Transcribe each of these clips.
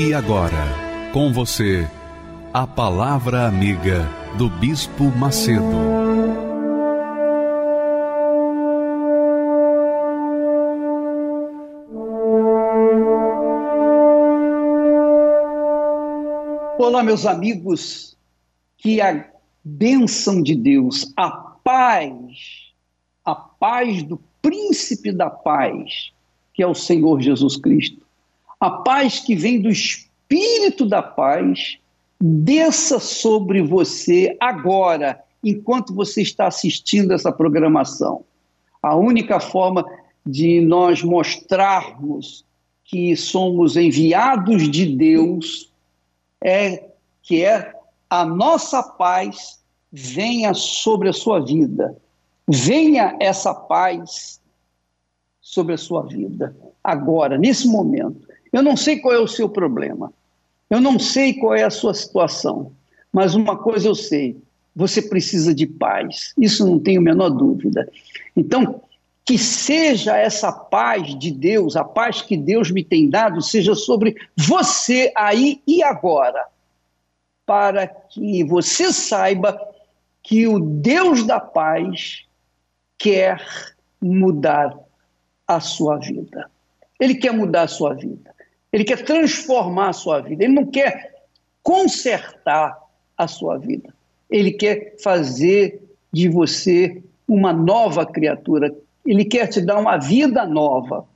E agora, com você, a Palavra Amiga do Bispo Macedo. Olá, meus amigos, que a bênção de Deus, a paz, a paz do príncipe da paz, que é o Senhor Jesus Cristo, a paz que vem do Espírito da paz, desça sobre você agora, enquanto você está assistindo essa programação. A única forma de nós mostrarmos que somos enviados de Deus é que é a nossa paz venha sobre a sua vida. Venha essa paz sobre a sua vida agora, nesse momento. Eu não sei qual é o seu problema, eu não sei qual é a sua situação, mas uma coisa eu sei: você precisa de paz. Isso não tenho a menor dúvida. Então, que seja essa paz de Deus, a paz que Deus me tem dado, seja sobre você aí e agora, para que você saiba que o Deus da paz quer mudar a sua vida. Ele quer mudar a sua vida. Ele quer transformar a sua vida. Ele não quer consertar a sua vida. Ele quer fazer de você uma nova criatura. Ele quer te dar uma vida nova.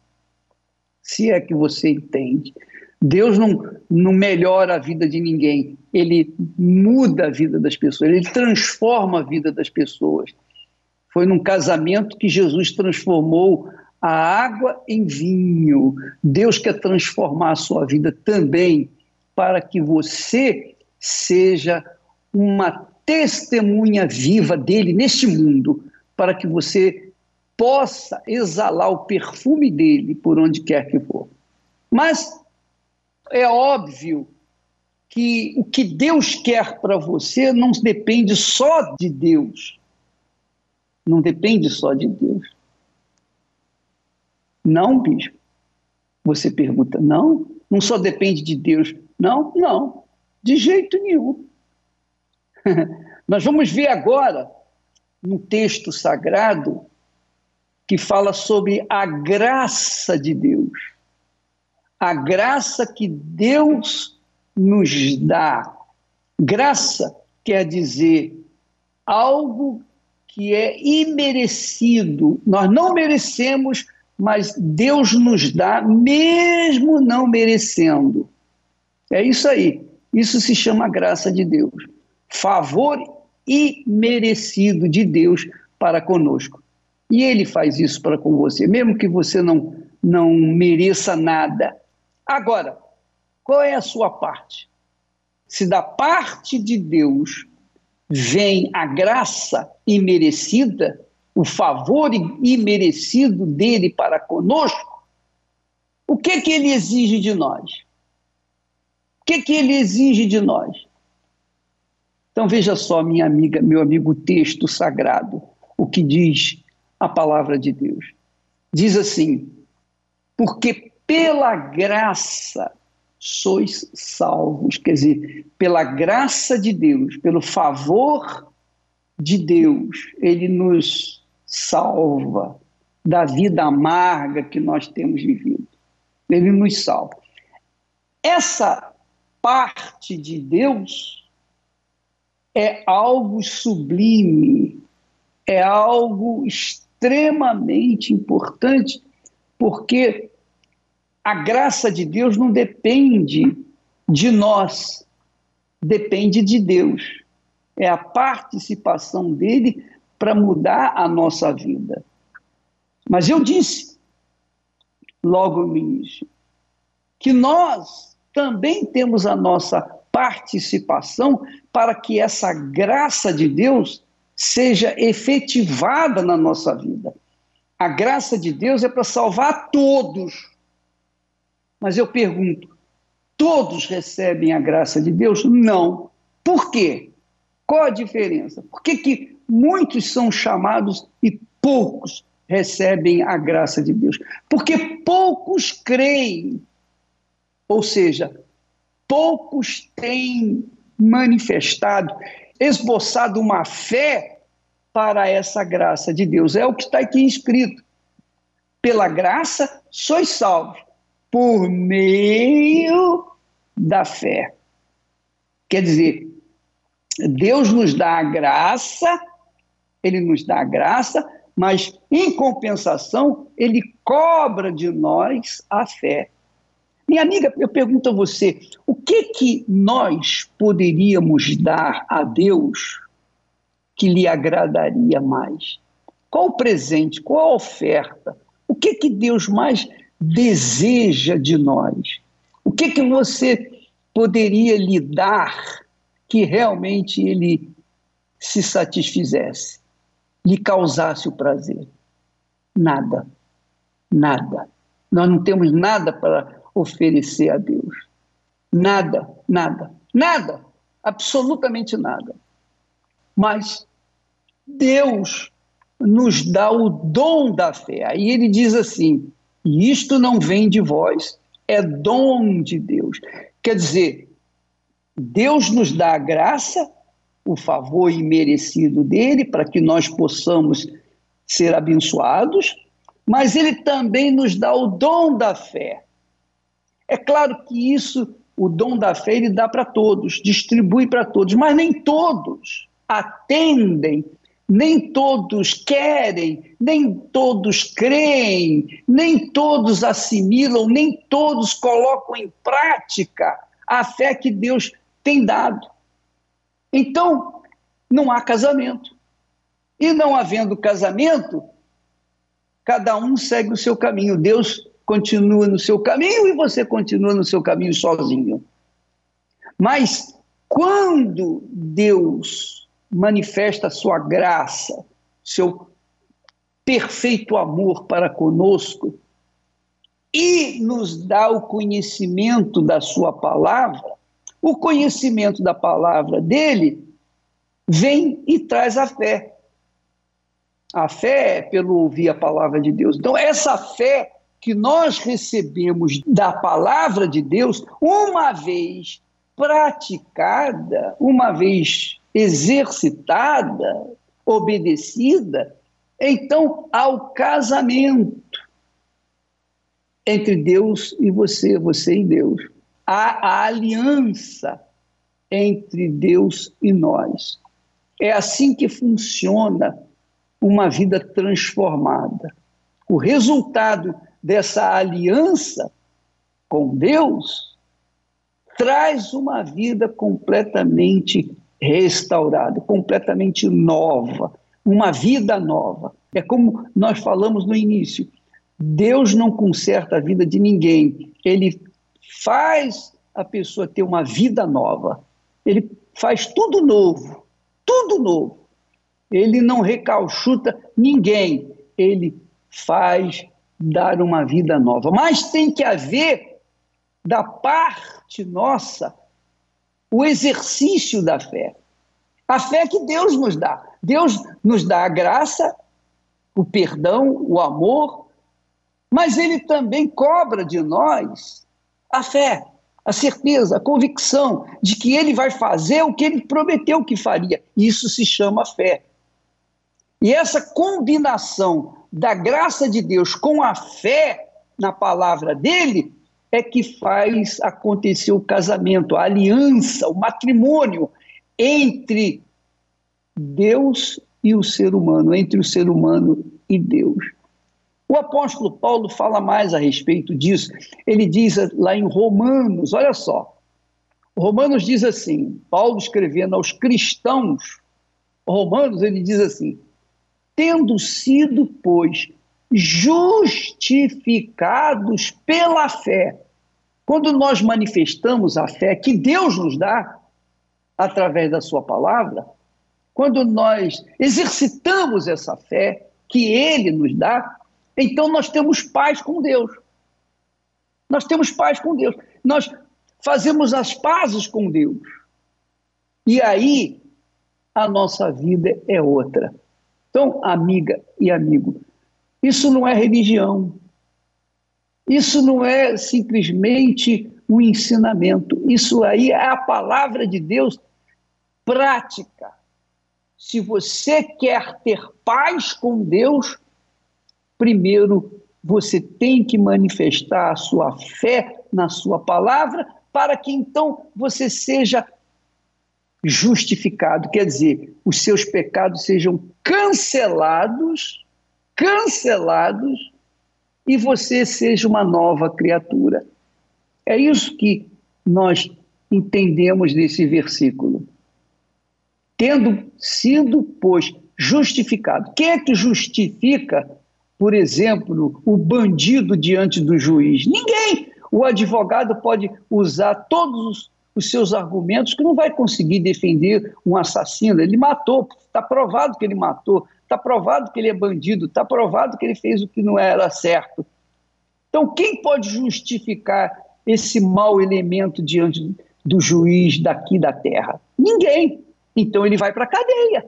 Se é que você entende. Deus não, não melhora a vida de ninguém, ele muda a vida das pessoas, ele transforma a vida das pessoas. Foi num casamento que Jesus transformou a água em vinho. Deus quer transformar a sua vida também para que você seja uma testemunha viva dele neste mundo, para que você possa exalar o perfume dele por onde quer que for. Mas é óbvio que o que Deus quer para você não depende só de Deus. Não depende só de Deus. Não, bispo. Você pergunta, não? Não só depende de Deus. Não, não. De jeito nenhum. Nós vamos ver agora um texto sagrado que fala sobre a graça de Deus. A graça que Deus nos dá. Graça quer dizer algo que é imerecido. Nós não merecemos mas Deus nos dá mesmo não merecendo. É isso aí. Isso se chama graça de Deus. Favor imerecido de Deus para conosco. E ele faz isso para com você, mesmo que você não, não mereça nada. Agora, qual é a sua parte? Se da parte de Deus vem a graça imerecida, o favor imerecido dele para conosco, o que que ele exige de nós? O que que ele exige de nós? Então veja só, minha amiga, meu amigo, o texto sagrado, o que diz a palavra de Deus. Diz assim: porque pela graça sois salvos, quer dizer, pela graça de Deus, pelo favor de Deus, ele nos salva da vida amarga que nós temos vivido. Ele nos salva. Essa parte de Deus é algo sublime, é algo extremamente importante, porque a graça de Deus não depende de nós, depende de Deus. É a participação dele para mudar a nossa vida. Mas eu disse, logo no início, que nós também temos a nossa participação para que essa graça de Deus seja efetivada na nossa vida. A graça de Deus é para salvar todos. Mas eu pergunto: todos recebem a graça de Deus? Não. Por quê? Qual a diferença? Por que, que muitos são chamados e poucos recebem a graça de Deus? Porque poucos creem. Ou seja, poucos têm manifestado, esboçado uma fé para essa graça de Deus. É o que está aqui escrito. Pela graça sois salvos, por meio da fé. Quer dizer, Deus nos dá a graça, Ele nos dá a graça, mas em compensação, Ele cobra de nós a fé. Minha amiga, eu pergunto a você, o que que nós poderíamos dar a Deus que lhe agradaria mais? Qual o presente, qual a oferta? O que que Deus mais deseja de nós? O que que você poderia lhe dar que realmente ele se satisfizesse, lhe causasse o prazer? Nada. Nada. Nós não temos nada para oferecer a Deus. Nada, nada, nada, absolutamente nada. Mas Deus nos dá o dom da fé. Aí ele diz assim: isto não vem de vós, é dom de Deus. Quer dizer, Deus nos dá a graça, o favor imerecido dele, para que nós possamos ser abençoados, mas ele também nos dá o dom da fé. É claro que isso, o dom da fé, ele dá para todos, distribui para todos, mas nem todos atendem, nem todos querem, nem todos creem, nem todos assimilam, nem todos colocam em prática a fé que Deus tem dado. Então, não há casamento. E não havendo casamento, cada um segue o seu caminho. Deus continua no seu caminho e você continua no seu caminho sozinho. Mas quando Deus manifesta a sua graça, seu perfeito amor para conosco e nos dá o conhecimento da sua palavra, o conhecimento da palavra dele vem e traz a fé. A fé é pelo ouvir a palavra de Deus. Então, essa fé que nós recebemos da palavra de Deus, uma vez praticada, uma vez exercitada, obedecida, então ao casamento entre Deus e você, você e Deus. Há a aliança entre Deus e nós. É assim que funciona uma vida transformada. O resultado dessa aliança com Deus, traz uma vida completamente restaurada, completamente nova, uma vida nova. É como nós falamos no início: Deus não conserta a vida de ninguém, ele faz a pessoa ter uma vida nova, ele faz tudo novo, tudo novo. Ele não recalchuta ninguém, ele faz dar uma vida nova. Mas tem que haver, da parte nossa, o exercício da fé. A fé que Deus nos dá. Deus nos dá a graça, o perdão, o amor, mas Ele também cobra de nós a fé, a certeza, a convicção de que Ele vai fazer o que Ele prometeu que faria. Isso se chama fé. E essa combinação da graça de Deus com a fé na palavra dele é que faz acontecer o casamento, a aliança, o matrimônio entre Deus e o ser humano, entre o ser humano e Deus. O apóstolo Paulo fala mais a respeito disso. Ele diz lá em Romanos, olha só. Romanos diz assim, Paulo escrevendo aos cristãos, Romanos, ele diz assim: tendo sido, pois, justificados pela fé, Quando nós manifestamos a fé que Deus nos dá através da Sua palavra, quando nós exercitamos essa fé que Ele nos dá, então nós temos paz com Deus. Nós temos paz com Deus. Nós fazemos as pazes com Deus. E aí a nossa vida é outra. Então, amiga e amigo, isso não é religião. Isso não é simplesmente um ensinamento. Isso aí é a palavra de Deus prática. Se você quer ter paz com Deus, primeiro você tem que manifestar a sua fé na sua palavra, para que então você seja justificado, quer dizer, os seus pecados sejam cancelados, cancelados, e você seja uma nova criatura. É isso que nós entendemos desse versículo. Tendo sido, pois, justificado. Quem é que justifica, por exemplo, o bandido diante do juiz? Ninguém. O advogado pode usar todos os os seus argumentos que não vai conseguir defender um assassino. Ele matou, está provado que ele matou, está provado que ele é bandido, está provado que ele fez o que não era certo. Então, quem pode justificar esse mau elemento diante do juiz daqui da terra? Ninguém. Então, ele vai para a cadeia.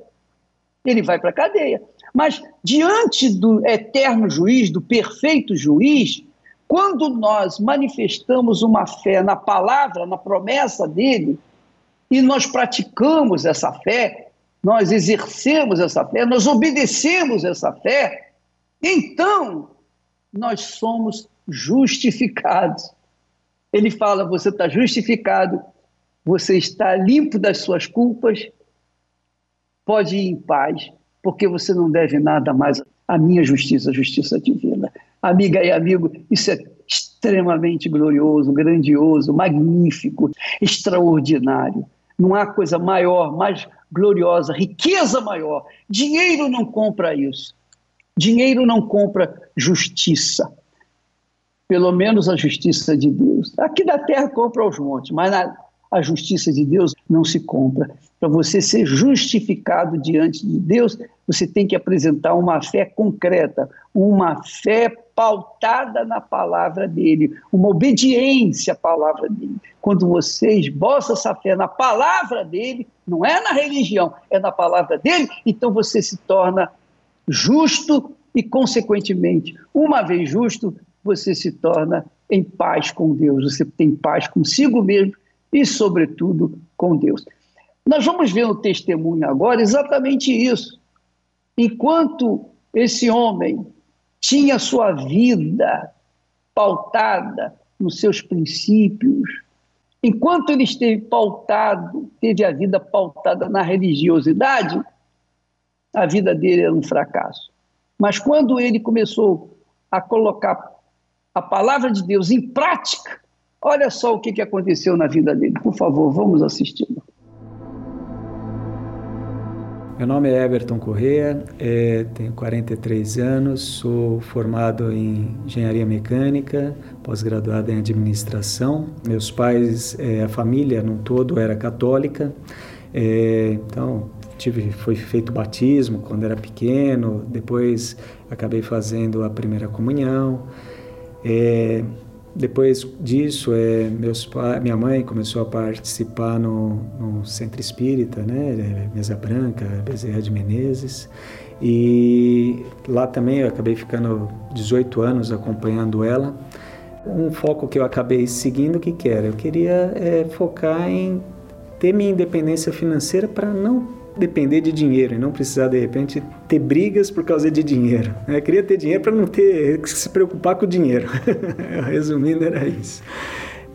Ele vai para a cadeia. Mas, diante do eterno juiz, do perfeito juiz, quando nós manifestamos uma fé na palavra, na promessa dele, e nós praticamos essa fé, nós exercemos essa fé, nós obedecemos essa fé, então nós somos justificados. Ele fala: você está justificado, você está limpo das suas culpas, pode ir em paz, porque você não deve nada mais à minha justiça, a justiça divina. Amiga e amigo, isso é extremamente glorioso, grandioso, magnífico, extraordinário. Não há coisa maior, mais gloriosa, riqueza maior. Dinheiro não compra isso. Dinheiro não compra justiça. Pelo menos a justiça de Deus. Aqui da terra compra os montes, mas na, a justiça de Deus não se compra. Para você ser justificado diante de Deus, você tem que apresentar uma fé concreta, uma fé pautada na palavra dele, uma obediência à palavra dele. Quando você esboça essa fé na palavra dele, não é na religião, é na palavra dele, então você se torna justo e, consequentemente, uma vez justo, você se torna em paz com Deus, você tem paz consigo mesmo e, sobretudo, com Deus. Nós vamos ver no testemunho agora exatamente isso. Enquanto esse homem tinha sua vida pautada nos seus princípios, enquanto ele esteve pautado, teve a vida pautada na religiosidade, a vida dele era um fracasso. Mas quando ele começou a colocar a palavra de Deus em prática, Olha só o que, que aconteceu na vida dele. Por favor, vamos assisti-lo. Meu nome é Everton Corrêa, é, tenho 43 anos, sou formado em engenharia mecânica, pós-graduado em administração. Meus pais, é, a família no todo era católica, é, então tive, foi feito batismo quando era pequeno, depois acabei fazendo a primeira comunhão. É, depois disso, é, meus minha mãe começou a participar no, no Centro Espírita, né, Mesa Branca, Bezerra de Menezes, e lá também eu acabei ficando 18 anos acompanhando ela. Um foco que eu acabei seguindo, o que que era? Eu queria é, focar em ter minha independência financeira para não depender de dinheiro e não precisar de repente ter brigas por causa de dinheiro. Eu queria ter dinheiro para não ter que se preocupar com o dinheiro. Resumindo, era isso.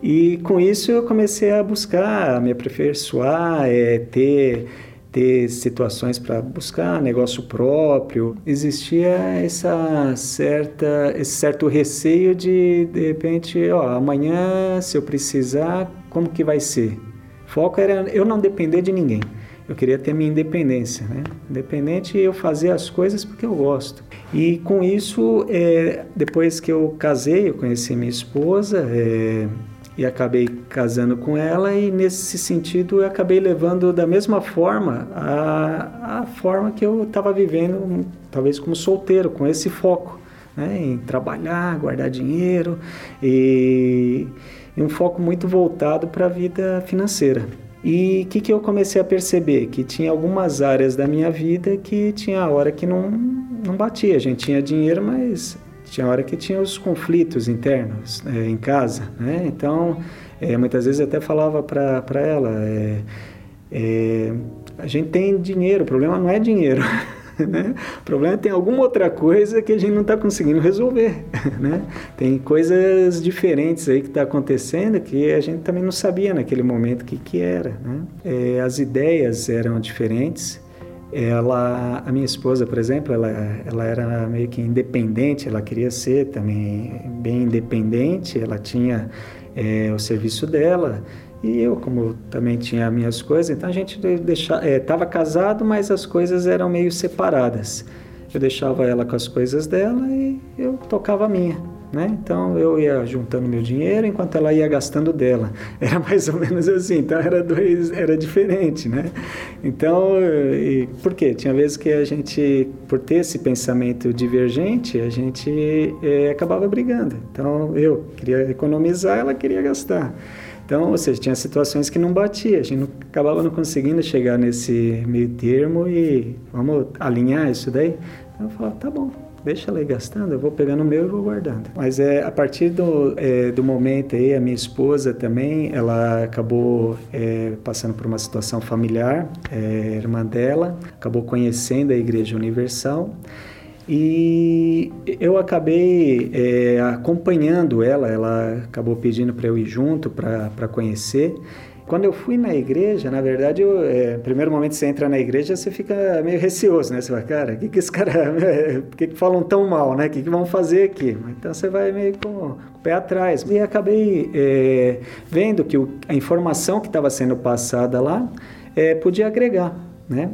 E com isso eu comecei a buscar, a me aperfeiçoar, é, ter ter situações para buscar negócio próprio. Existia essa certa, esse certo receio de, de repente, ó, amanhã, se eu precisar, como que vai ser? Foco era eu não depender de ninguém. Eu queria ter minha independência, né? Independente eu fazer as coisas porque eu gosto. E com isso, é, depois que eu casei, eu conheci minha esposa é, e acabei casando com ela e nesse sentido eu acabei levando da mesma forma a, a forma que eu estava vivendo, talvez como solteiro, com esse foco. Né, em trabalhar, guardar dinheiro e, e um foco muito voltado para a vida financeira. E o que, que eu comecei a perceber? Que tinha algumas áreas da minha vida que tinha hora que não, não batia. A gente tinha dinheiro, mas tinha hora que tinha os conflitos internos é, em casa. Né? Então, é, muitas vezes eu até falava para ela: é, é, a gente tem dinheiro, o problema não é dinheiro. Né? O problema é que tem alguma outra coisa que a gente não está conseguindo resolver. Né? Tem coisas diferentes aí que está acontecendo que a gente também não sabia naquele momento o que, que era. Né? É, as ideias eram diferentes. Ela, a minha esposa, por exemplo, ela, ela era meio que independente, ela queria ser também bem independente, ela tinha é, o serviço dela, e eu, como também tinha minhas coisas, então a gente estava é, casado, mas as coisas eram meio separadas. Eu deixava ela com as coisas dela e eu tocava a minha. Né? Então eu ia juntando meu dinheiro enquanto ela ia gastando dela. Era mais ou menos assim. Então era dois, era diferente, né? Então, e, por quê? Tinha vezes que a gente, por ter esse pensamento divergente, a gente é, acabava brigando. Então eu queria economizar, ela queria gastar. Então, ou seja, tinha situações que não batia, a gente não, acabava não conseguindo chegar nesse meio termo e vamos alinhar isso daí. Então eu falava, tá bom, deixa ela ir gastando, eu vou pegando o meu e vou guardando. Mas é, a partir do, é, do momento aí, a minha esposa também, ela acabou é, passando por uma situação familiar, é, irmã dela, acabou conhecendo a Igreja Universal e eu acabei é, acompanhando ela, ela acabou pedindo para eu ir junto para conhecer. Quando eu fui na igreja, na verdade, eu, é, primeiro momento que você entra na igreja, você fica meio receoso, né? Você vai, cara, o que, que esse cara, por que, que falam tão mal, né? O que, que vão fazer aqui? Então você vai meio com o pé atrás. E acabei é, vendo que o, a informação que estava sendo passada lá é, podia agregar, né?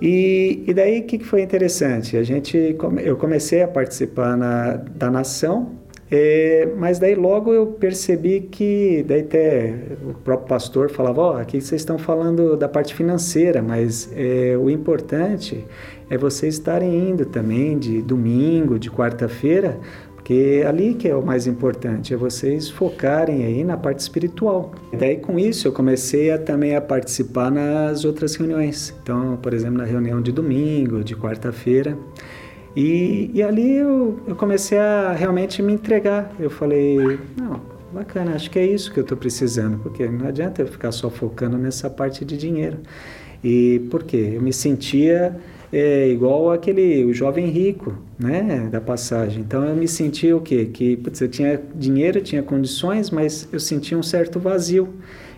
E, e daí o que, que foi interessante? A gente, eu comecei a participar na, da nação, é, mas daí logo eu percebi que, daí até o próprio pastor falava, ó, oh, aqui vocês estão falando da parte financeira, mas é, o importante é vocês estarem indo também de domingo, de quarta-feira, porque ali que é o mais importante, é vocês focarem aí na parte espiritual. E daí com isso eu comecei a, também a participar nas outras reuniões. Então, por exemplo, na reunião de domingo, de quarta-feira. E, e ali eu, eu comecei a realmente me entregar. Eu falei, não, bacana, acho que é isso que eu estou precisando, porque não adianta eu ficar só focando nessa parte de dinheiro. E por quê? Eu me sentia é igual aquele o jovem rico, né, da passagem. Então eu me sentia o quê? Que putz, eu tinha dinheiro, tinha condições, mas eu sentia um certo vazio.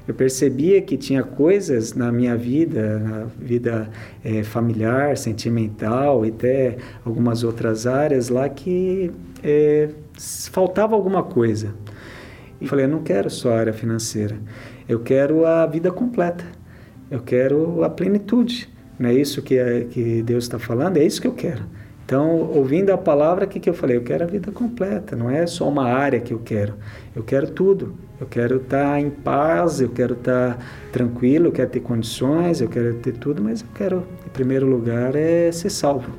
Eu percebia que tinha coisas na minha vida, na vida é, familiar, sentimental e até algumas outras áreas lá que é, faltava alguma coisa. E falei, eu não quero só a área financeira, eu quero a vida completa, eu quero a plenitude. Não é isso que, é, que Deus está falando? É isso que eu quero. Então, ouvindo a palavra, o que, que eu falei? Eu quero a vida completa, não é só uma área que eu quero. Eu quero tudo. Eu quero estar tá em paz, eu quero estar tá tranquilo, eu quero ter condições, eu quero ter tudo, mas eu quero, em primeiro lugar, é ser salvo.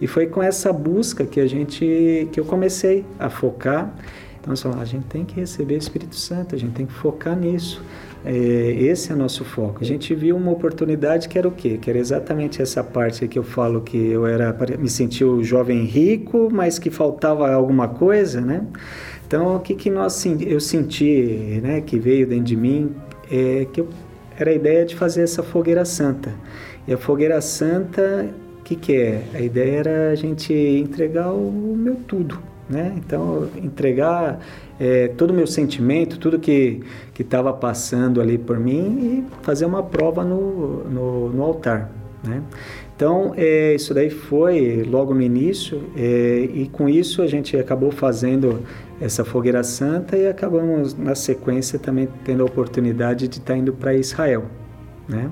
E foi com essa busca que a gente, que eu comecei a focar. Então, a gente tem que receber o Espírito Santo, a gente tem que focar nisso. É, esse é o nosso foco. A gente viu uma oportunidade que era o quê? Que era exatamente essa parte que eu falo que eu era me sentia o jovem rico, mas que faltava alguma coisa, né? Então, o que que nós eu senti, né, que veio dentro de mim, é que eu, era a ideia de fazer essa fogueira santa. E a fogueira santa, o que que é? A ideia era a gente entregar o meu tudo, né? Então, entregar é, todo o meu sentimento, tudo que estava passando ali por mim e fazer uma prova no, no, no altar, né? Então, é, isso daí foi logo no início é, e com isso a gente acabou fazendo essa fogueira santa e acabamos na sequência também tendo a oportunidade de estar indo para Israel, né?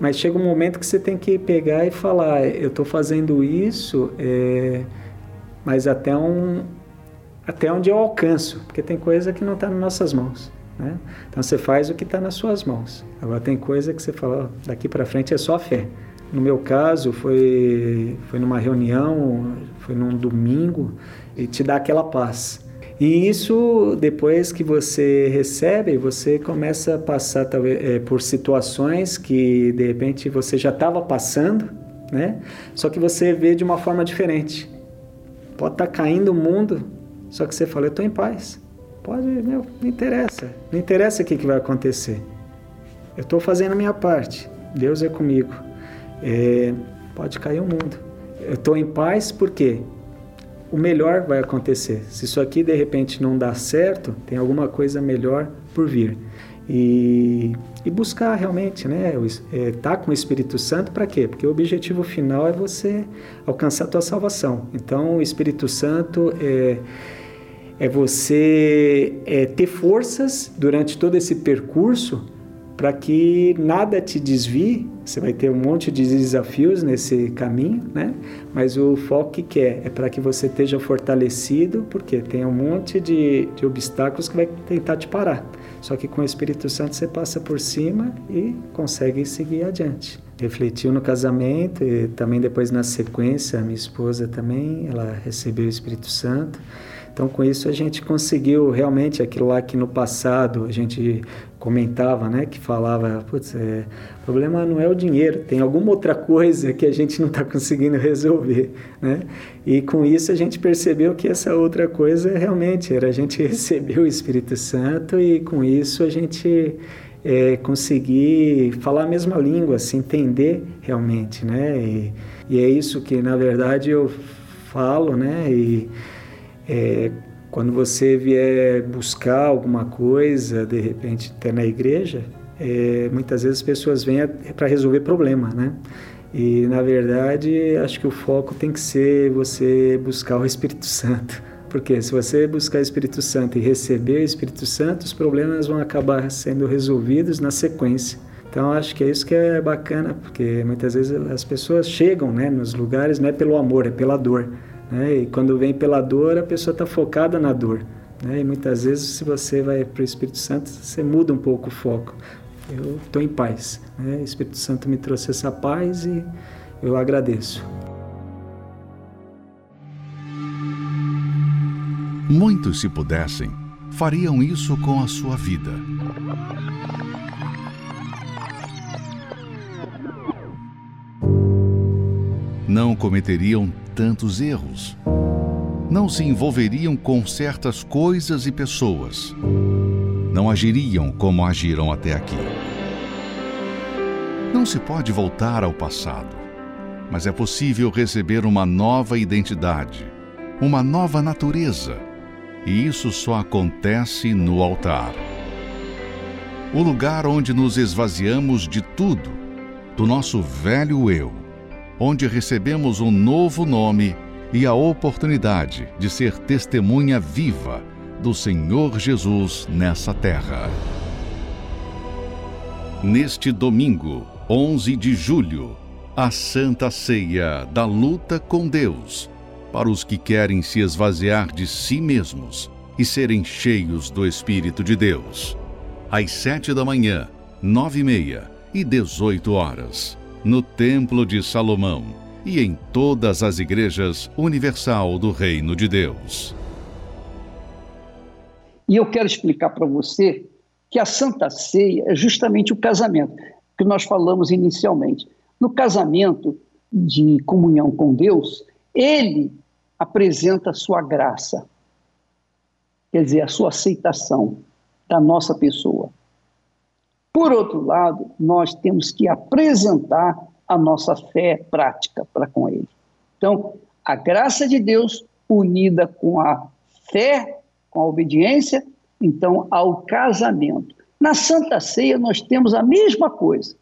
Mas chega um momento que você tem que pegar e falar, eu estou fazendo isso, é, mas até um, até onde eu alcanço, porque tem coisa que não está nas nossas mãos. Né? Então você faz o que está nas suas mãos. Agora tem coisa que você fala, daqui para frente é só fé. No meu caso, foi, foi numa reunião, foi num domingo, e te dá aquela paz. E isso, depois que você recebe, você começa a passar talvez, é, por situações que de repente você já estava passando, né? Só que você vê de uma forma diferente. Pode estar tá caindo o mundo, só que você fala, eu estou em paz. Pode, meu, não interessa. Não interessa o que, que vai acontecer. Eu estou fazendo a minha parte. Deus é comigo. É, pode cair o mundo. Eu estou em paz porque o melhor vai acontecer. Se isso aqui de repente não dá certo, tem alguma coisa melhor por vir. E, e buscar realmente, né? Estar é, tá com o Espírito Santo para quê? Porque o objetivo final é você alcançar a tua salvação. Então, o Espírito Santo é, é você é, ter forças durante todo esse percurso para que nada te desvie. Você vai ter um monte de desafios nesse caminho, né? Mas o foco que quer é para que você esteja fortalecido, porque tem um monte de, de obstáculos que vai tentar te parar. Só que com o Espírito Santo você passa por cima e consegue seguir adiante. Refletiu no casamento e também depois na sequência, a minha esposa também, ela recebeu o Espírito Santo. Então, com isso, a gente conseguiu realmente aquilo lá que no passado a gente comentava, né, que falava, putz, é, o problema não é o dinheiro, tem alguma outra coisa que a gente não está conseguindo resolver, né? E com isso a gente percebeu que essa outra coisa realmente era a gente receber o Espírito Santo e com isso a gente é, conseguir falar a mesma língua, se entender realmente, né? E, e é isso que na verdade eu falo, né? E, é, quando você vier buscar alguma coisa, de repente até na igreja, é, muitas vezes as pessoas vêm para resolver problema, né? E na verdade, acho que o foco tem que ser você buscar o Espírito Santo. Porque se você buscar o Espírito Santo e receber o Espírito Santo, os problemas vão acabar sendo resolvidos na sequência. Então acho que é isso que é bacana, porque muitas vezes as pessoas chegam, né, nos lugares não é pelo amor, é pela dor. Né? E quando vem pela dor, a pessoa está focada na dor. Né? E muitas vezes, se você vai para o Espírito Santo, você muda um pouco o foco. Eu estou em paz. Né? O Espírito Santo me trouxe essa paz e eu agradeço. Muitos, se pudessem, fariam isso com a sua vida. Não cometeriam tantos erros. Não se envolveriam com certas coisas e pessoas. Não agiriam como agiram até aqui. Não se pode voltar ao passado, mas é possível receber uma nova identidade, uma nova natureza, e isso só acontece no altar. O lugar onde nos esvaziamos de tudo, do nosso velho eu onde recebemos um novo nome e a oportunidade de ser testemunha viva do Senhor Jesus nessa terra. Neste domingo, 11 de julho, a Santa Ceia da luta com Deus, para os que querem se esvaziar de si mesmos e serem cheios do Espírito de Deus. Às sete da manhã, nove e meia e dezoito horas no Templo de Salomão e em todas as igrejas universal do Reino de Deus. E eu quero explicar para você que a Santa Ceia é justamente o casamento que nós falamos inicialmente. No casamento de comunhão com Deus, ele apresenta a sua graça, quer dizer, a sua aceitação da nossa pessoa. Por outro lado, nós temos que apresentar a nossa fé prática para com Ele. Então, a graça de Deus unida com a fé, com a obediência, então ao casamento. Na Santa Ceia nós temos a mesma coisa.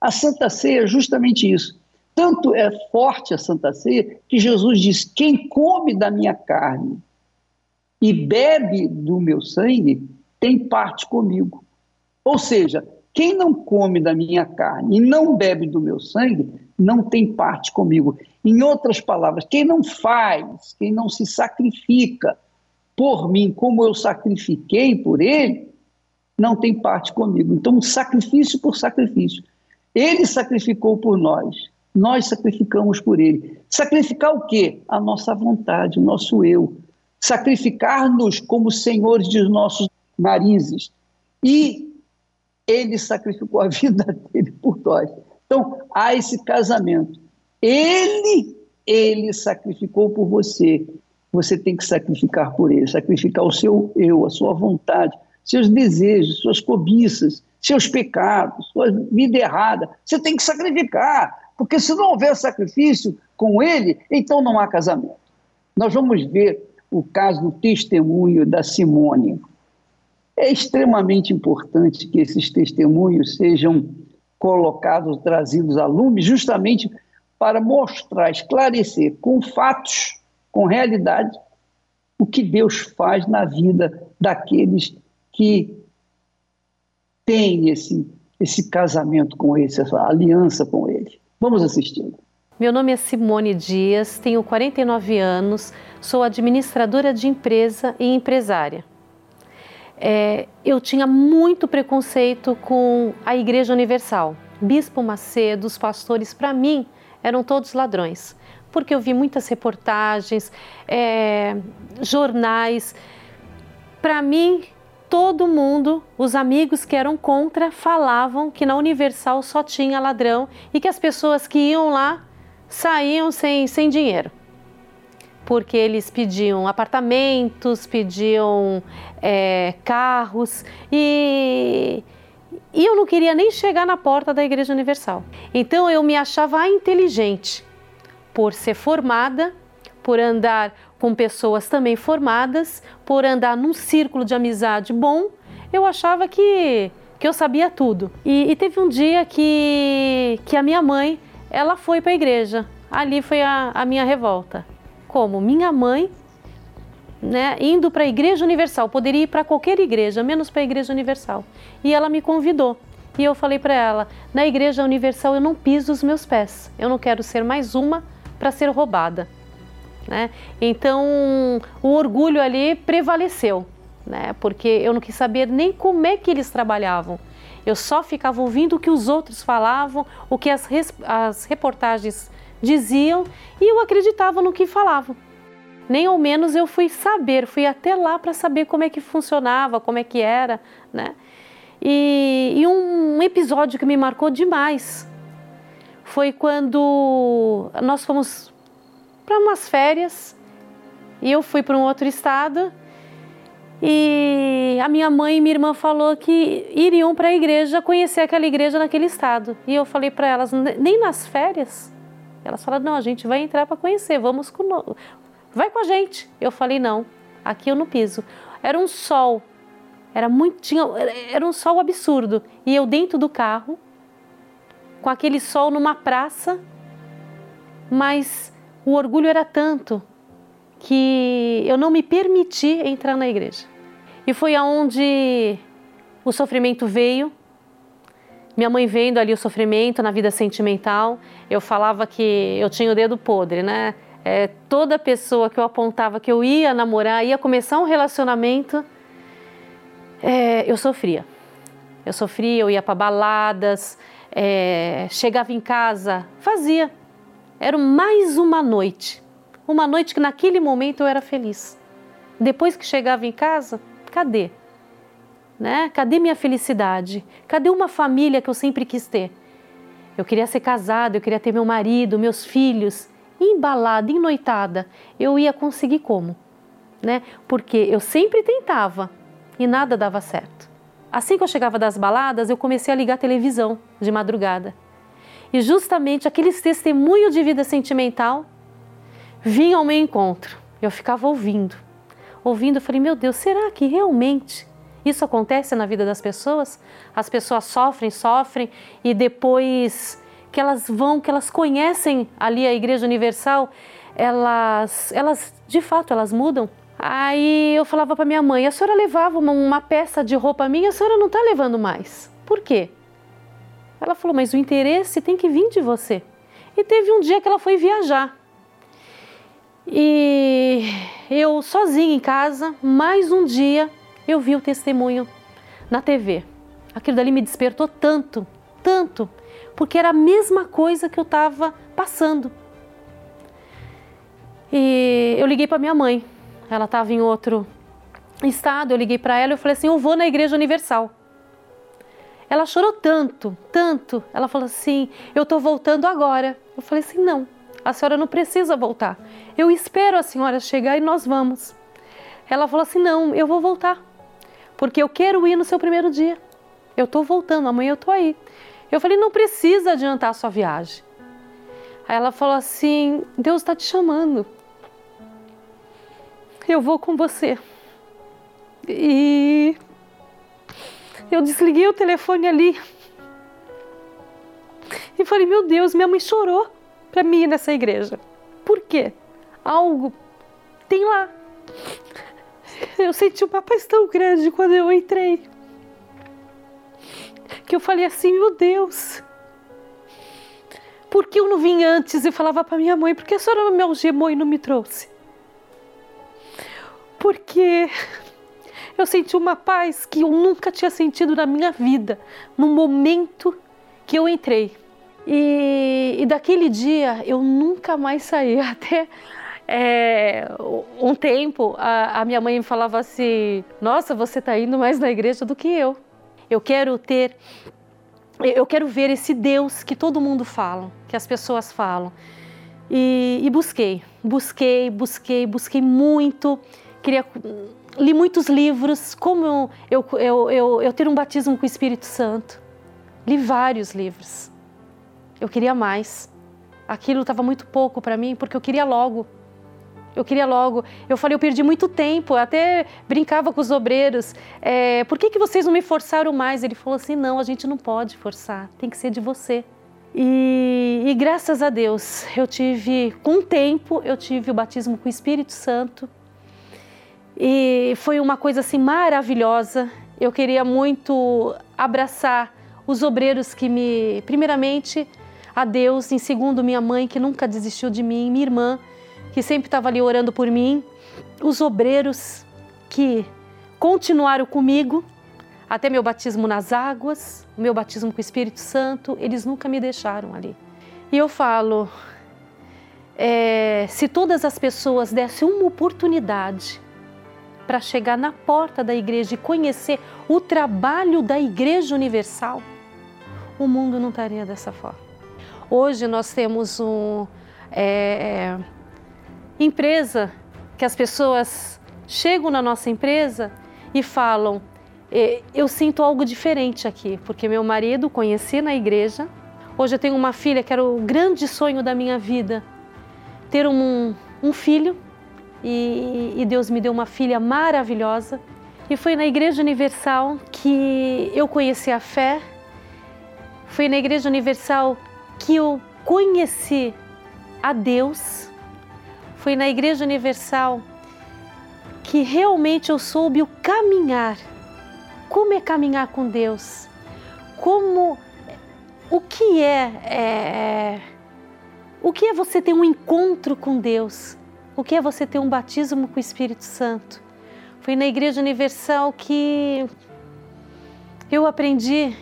A Santa Ceia é justamente isso. Tanto é forte a Santa Ceia que Jesus diz: quem come da minha carne e bebe do meu sangue tem parte comigo. Ou seja, quem não come da minha carne e não bebe do meu sangue, não tem parte comigo. Em outras palavras, quem não faz, quem não se sacrifica por mim como eu sacrifiquei por ele, não tem parte comigo. Então, sacrifício por sacrifício. Ele sacrificou por nós, nós sacrificamos por ele. Sacrificar o quê? A nossa vontade, o nosso eu. Sacrificar-nos como senhores de nossos narizes. E ele sacrificou a vida dele por nós. Então, há esse casamento. Ele, ele sacrificou por você. Você tem que sacrificar por ele, sacrificar o seu eu, a sua vontade, seus desejos, suas cobiças, seus pecados, sua vida errada. Você tem que sacrificar, porque se não houver sacrifício com ele, então não há casamento. Nós vamos ver o caso do testemunho da Simone. É extremamente importante que esses testemunhos sejam colocados, trazidos a lume, justamente para mostrar, esclarecer com fatos, com realidade, o que Deus faz na vida daqueles que têm esse, esse casamento com ele, essa aliança com ele. Vamos assistir. Meu nome é Simone Dias, tenho 49 anos, sou administradora de empresa e empresária. É, eu tinha muito preconceito com a Igreja Universal. Bispo Macedo, os pastores, para mim, eram todos ladrões, porque eu vi muitas reportagens, é, jornais. Para mim, todo mundo, os amigos que eram contra, falavam que na Universal só tinha ladrão e que as pessoas que iam lá saíam sem, sem dinheiro. Porque eles pediam apartamentos, pediam é, carros e, e eu não queria nem chegar na porta da Igreja Universal. Então eu me achava inteligente por ser formada, por andar com pessoas também formadas, por andar num círculo de amizade bom, eu achava que, que eu sabia tudo. E, e teve um dia que, que a minha mãe, ela foi para a igreja. Ali foi a, a minha revolta. Como? Minha mãe né, indo para a Igreja Universal, poderia ir para qualquer igreja, menos para a Igreja Universal. E ela me convidou. E eu falei para ela: na Igreja Universal eu não piso os meus pés, eu não quero ser mais uma para ser roubada. Né? Então, o orgulho ali prevaleceu, né? porque eu não quis saber nem como é que eles trabalhavam. Eu só ficava ouvindo o que os outros falavam, o que as, as reportagens diziam e eu acreditava no que falavam. Nem ao menos eu fui saber, fui até lá para saber como é que funcionava, como é que era, né? E, e um episódio que me marcou demais foi quando nós fomos para umas férias e eu fui para um outro estado e a minha mãe e minha irmã falou que iriam para a igreja conhecer aquela igreja naquele estado. E eu falei para elas, nem nas férias? Elas falaram, não, a gente vai entrar para conhecer, vamos com vai com a gente. Eu falei, não, aqui eu não piso. Era um sol, era muito, tinha, era um sol absurdo. E eu dentro do carro, com aquele sol numa praça, mas o orgulho era tanto que eu não me permiti entrar na igreja. E foi aonde o sofrimento veio. Minha mãe vendo ali o sofrimento na vida sentimental, eu falava que eu tinha o dedo podre, né? É, toda pessoa que eu apontava que eu ia namorar, ia começar um relacionamento, é, eu sofria. Eu sofria, eu ia para baladas, é, chegava em casa, fazia era mais uma noite. Uma noite que naquele momento eu era feliz. Depois que chegava em casa, cadê? Né? Cadê minha felicidade? Cadê uma família que eu sempre quis ter? Eu queria ser casada, eu queria ter meu marido, meus filhos, embalada, noitada. Eu ia conseguir como? Né? Porque eu sempre tentava e nada dava certo. Assim que eu chegava das baladas, eu comecei a ligar a televisão de madrugada. E justamente aqueles testemunhos de vida sentimental vinham ao meu encontro. Eu ficava ouvindo. Ouvindo, eu falei, meu Deus, será que realmente isso acontece na vida das pessoas? As pessoas sofrem, sofrem e depois que elas vão, que elas conhecem ali a Igreja Universal, elas, elas de fato, elas mudam. Aí eu falava para minha mãe: a senhora levava uma, uma peça de roupa minha, a senhora não está levando mais. Por quê? Ela falou: Mas o interesse tem que vir de você. E teve um dia que ela foi viajar. E eu sozinha em casa, mais um dia, eu vi o testemunho na TV. Aquilo dali me despertou tanto, tanto, porque era a mesma coisa que eu estava passando. E eu liguei para minha mãe. Ela estava em outro estado. Eu liguei para ela e falei assim: "Eu vou na Igreja Universal". Ela chorou tanto, tanto. Ela falou assim: "Eu estou voltando agora". Eu falei assim: "Não, a senhora não precisa voltar. Eu espero a senhora chegar e nós vamos". Ela falou assim: "Não, eu vou voltar, porque eu quero ir no seu primeiro dia. Eu estou voltando, amanhã eu estou aí". Eu falei: "Não precisa adiantar a sua viagem". Aí ela falou assim: "Deus está te chamando" eu vou com você. E eu desliguei o telefone ali. E falei, meu Deus, minha mãe chorou para mim nessa igreja. Por quê? Algo tem lá. Eu senti uma paz tão grande quando eu entrei. Que eu falei assim, meu Deus. Por que eu não vim antes e falava para minha mãe? Por que a senhora me algemou e não me trouxe? porque eu senti uma paz que eu nunca tinha sentido na minha vida, no momento que eu entrei. E, e daquele dia eu nunca mais saí, até é, um tempo a, a, minha mãe falava assim: Nossa, você está indo mais na igreja do que eu. Eu quero ter, eu quero ver esse Deus que todo mundo fala, que as pessoas falam. E, e busquei, busquei, busquei, busquei muito queria li muitos livros, como eu, eu, eu, eu ter um batismo com o Espírito Santo. Li vários livros. Eu queria mais. Aquilo estava muito pouco para mim, porque eu queria logo. Eu queria logo. Eu falei, eu perdi muito tempo. Eu até brincava com os obreiros. É, por que, que vocês não me forçaram mais? Ele falou assim: não, a gente não pode forçar. Tem que ser de você. E, e graças a Deus, eu tive, com o tempo, eu tive o batismo com o Espírito Santo. E foi uma coisa assim maravilhosa. Eu queria muito abraçar os obreiros que me, primeiramente, a Deus, em segundo, minha mãe, que nunca desistiu de mim, minha irmã, que sempre estava ali orando por mim, os obreiros que continuaram comigo até meu batismo nas águas, meu batismo com o Espírito Santo, eles nunca me deixaram ali. E eu falo, é, se todas as pessoas dessem uma oportunidade para chegar na porta da igreja e conhecer o trabalho da Igreja Universal, o mundo não estaria dessa forma. Hoje nós temos uma é, empresa que as pessoas chegam na nossa empresa e falam: é, Eu sinto algo diferente aqui, porque meu marido conheci na igreja. Hoje eu tenho uma filha que era o grande sonho da minha vida, ter um, um filho e, e Deus me deu uma filha maravilhosa. E foi na Igreja Universal que eu conheci a fé, foi na Igreja Universal que eu conheci a Deus, foi na Igreja Universal que realmente eu soube o caminhar. Como é caminhar com Deus? Como o que é, é o que é você ter um encontro com Deus? O que é você ter um batismo com o Espírito Santo? Foi na Igreja Universal que eu aprendi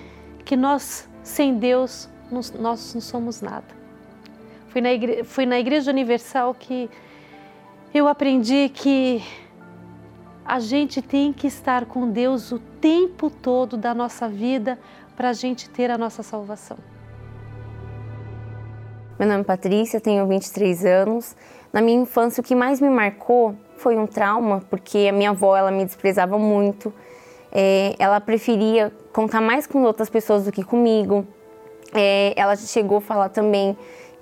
que nós, sem Deus, nós não somos nada. Foi na, igreja, foi na Igreja Universal que eu aprendi que a gente tem que estar com Deus o tempo todo da nossa vida para a gente ter a nossa salvação. Meu nome é Patrícia, tenho 23 anos na minha infância, o que mais me marcou foi um trauma, porque a minha avó ela me desprezava muito. É, ela preferia contar mais com outras pessoas do que comigo. É, ela chegou a falar também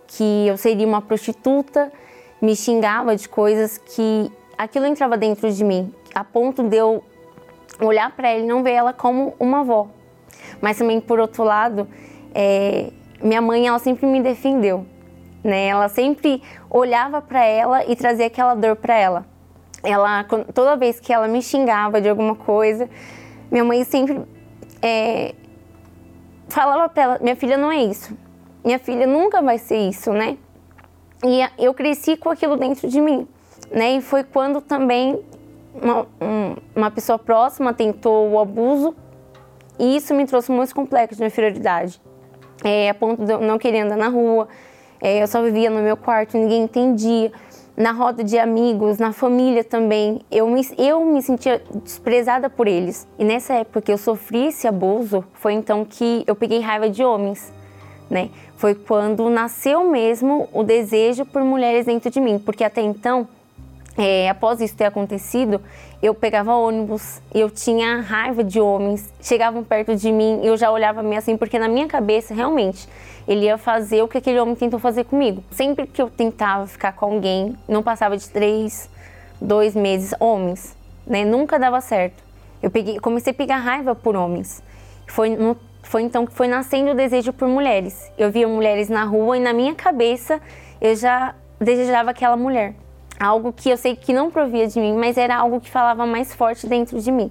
que eu seria uma prostituta, me xingava de coisas que aquilo entrava dentro de mim, a ponto de eu olhar para ela e não ver ela como uma avó. Mas também, por outro lado, é, minha mãe ela sempre me defendeu né? Ela sempre olhava para ela e trazia aquela dor para ela. Ela toda vez que ela me xingava de alguma coisa, minha mãe sempre é, falava para ela: minha filha não é isso, minha filha nunca vai ser isso, né? E eu cresci com aquilo dentro de mim, né? E foi quando também uma, uma pessoa próxima tentou o abuso E isso me trouxe muitos complexos de inferioridade. É, a ponto de eu não querer andar na rua, é, eu só vivia no meu quarto, ninguém entendia. Na roda de amigos, na família também, eu me, eu me sentia desprezada por eles. E nessa época que eu sofri esse abuso, foi então que eu peguei raiva de homens. Né? Foi quando nasceu mesmo o desejo por mulheres dentro de mim, porque até então é, após isso ter acontecido, eu pegava ônibus, eu tinha raiva de homens, chegavam perto de mim, eu já olhava meio assim, porque na minha cabeça, realmente, ele ia fazer o que aquele homem tentou fazer comigo. Sempre que eu tentava ficar com alguém, não passava de três, dois meses, homens, né? Nunca dava certo. Eu peguei, comecei a pegar raiva por homens. Foi, no, foi então que foi nascendo o desejo por mulheres. Eu via mulheres na rua e na minha cabeça eu já desejava aquela mulher algo que eu sei que não provia de mim, mas era algo que falava mais forte dentro de mim.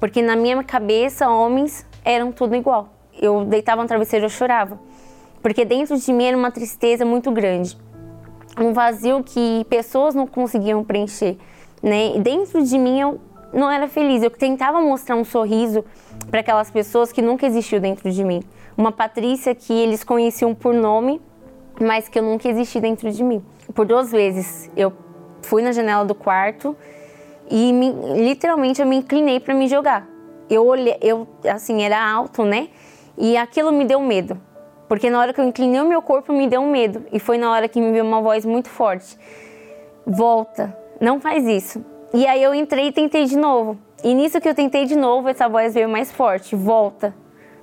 Porque na minha cabeça, homens eram tudo igual. Eu deitava no travesseiro e chorava. Porque dentro de mim era uma tristeza muito grande. Um vazio que pessoas não conseguiam preencher. Né? E dentro de mim eu não era feliz. Eu tentava mostrar um sorriso para aquelas pessoas que nunca existiu dentro de mim. Uma Patrícia que eles conheciam por nome, mas que eu nunca existi dentro de mim. Por duas vezes eu fui na janela do quarto e me, literalmente eu me inclinei para me jogar. Eu olhei, eu assim era alto, né? E aquilo me deu medo, porque na hora que eu inclinei o meu corpo me deu um medo e foi na hora que me veio uma voz muito forte. Volta, não faz isso. E aí eu entrei e tentei de novo. E nisso que eu tentei de novo, essa voz veio mais forte. Volta,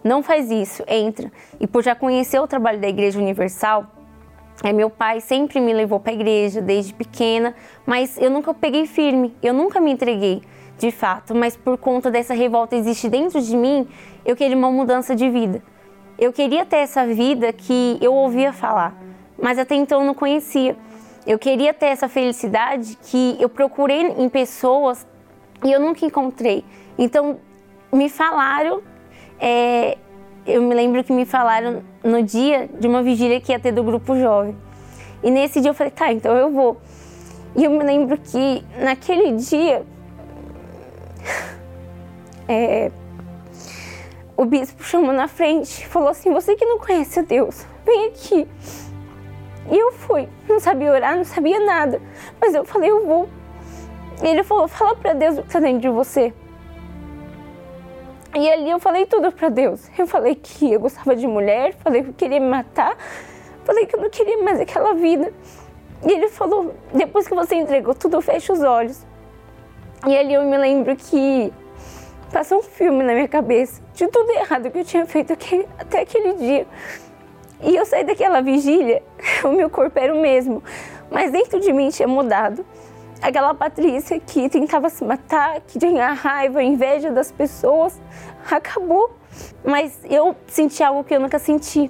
não faz isso, entra. E por já conhecer o trabalho da Igreja Universal, é, meu pai sempre me levou para a igreja desde pequena, mas eu nunca peguei firme, eu nunca me entreguei de fato, mas por conta dessa revolta existe dentro de mim, eu queria uma mudança de vida. Eu queria ter essa vida que eu ouvia falar, mas até então eu não conhecia. Eu queria ter essa felicidade que eu procurei em pessoas e eu nunca encontrei. Então, me falaram é, eu me lembro que me falaram no dia de uma vigília que ia ter do grupo jovem. E nesse dia eu falei, tá, então eu vou. E eu me lembro que naquele dia é, o bispo chamou na frente, falou assim: Você que não conhece a Deus, vem aqui. E eu fui, não sabia orar, não sabia nada, mas eu falei: Eu vou. E ele falou: Fala para Deus o que está dentro de você. E ali eu falei tudo para Deus. Eu falei que eu gostava de mulher, falei que eu queria me matar, falei que eu não queria mais aquela vida. E ele falou: depois que você entregou tudo, fecha os olhos. E ali eu me lembro que passou um filme na minha cabeça de tudo errado que eu tinha feito aquele, até aquele dia. E eu saí daquela vigília, o meu corpo era o mesmo, mas dentro de mim tinha mudado aquela Patrícia que tentava se matar, que tinha raiva, inveja das pessoas, acabou. Mas eu senti algo que eu nunca senti.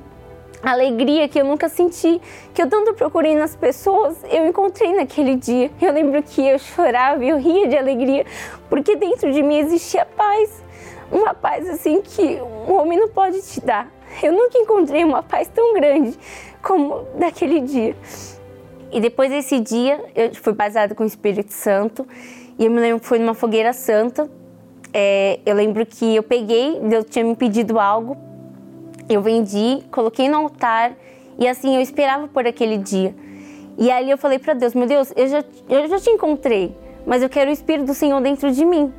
Alegria que eu nunca senti, que eu tanto procurei nas pessoas, eu encontrei naquele dia. Eu lembro que eu chorava, eu ria de alegria, porque dentro de mim existia paz. Uma paz assim que um homem não pode te dar. Eu nunca encontrei uma paz tão grande como daquele dia. E depois desse dia, eu fui batizada com o Espírito Santo. E eu me lembro que foi numa fogueira santa. É, eu lembro que eu peguei, Deus tinha me pedido algo. Eu vendi, coloquei no altar. E assim, eu esperava por aquele dia. E ali eu falei para Deus: Meu Deus, eu já, eu já te encontrei, mas eu quero o Espírito do Senhor dentro de mim.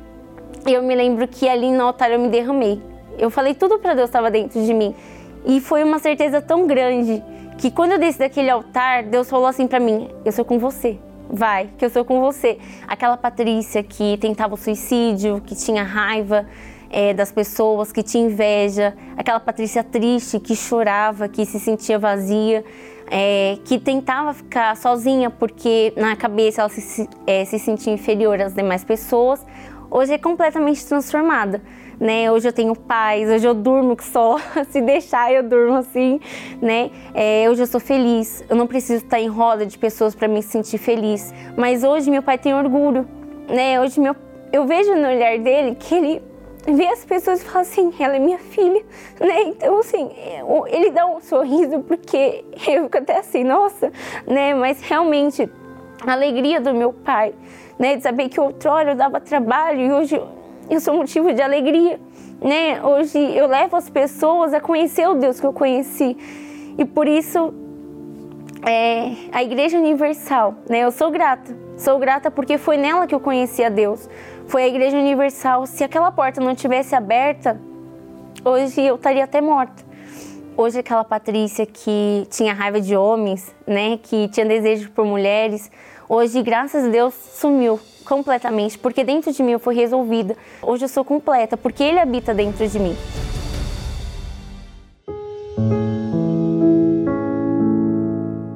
E eu me lembro que ali no altar eu me derramei. Eu falei tudo para Deus estava dentro de mim. E foi uma certeza tão grande que quando eu desci daquele altar, Deus falou assim para mim: Eu sou com você. Vai, que eu sou com você. Aquela Patrícia que tentava o suicídio, que tinha raiva é, das pessoas, que tinha inveja, aquela Patrícia triste que chorava, que se sentia vazia, é, que tentava ficar sozinha porque na cabeça ela se, é, se sentia inferior às demais pessoas, hoje é completamente transformada né? Hoje eu tenho paz, hoje eu durmo só, se deixar eu durmo assim, né? É, hoje eu sou feliz, eu não preciso estar em roda de pessoas para me sentir feliz. Mas hoje meu pai tem orgulho, né? Hoje meu, eu vejo no olhar dele que ele vê as pessoas e fala assim, ela é minha filha, né? Então, assim, ele dá um sorriso porque eu fico até assim, nossa, né? Mas realmente, a alegria do meu pai, né? De saber que outrora eu dava trabalho e hoje eu sou motivo de alegria, né? Hoje eu levo as pessoas a conhecer o Deus que eu conheci. E por isso é, a Igreja Universal, né? Eu sou grata. Sou grata porque foi nela que eu conheci a Deus. Foi a Igreja Universal. Se aquela porta não tivesse aberta, hoje eu estaria até morta. Hoje aquela Patrícia que tinha raiva de homens, né, que tinha desejo por mulheres, hoje graças a Deus sumiu completamente, porque dentro de mim eu fui resolvida. Hoje eu sou completa, porque ele habita dentro de mim.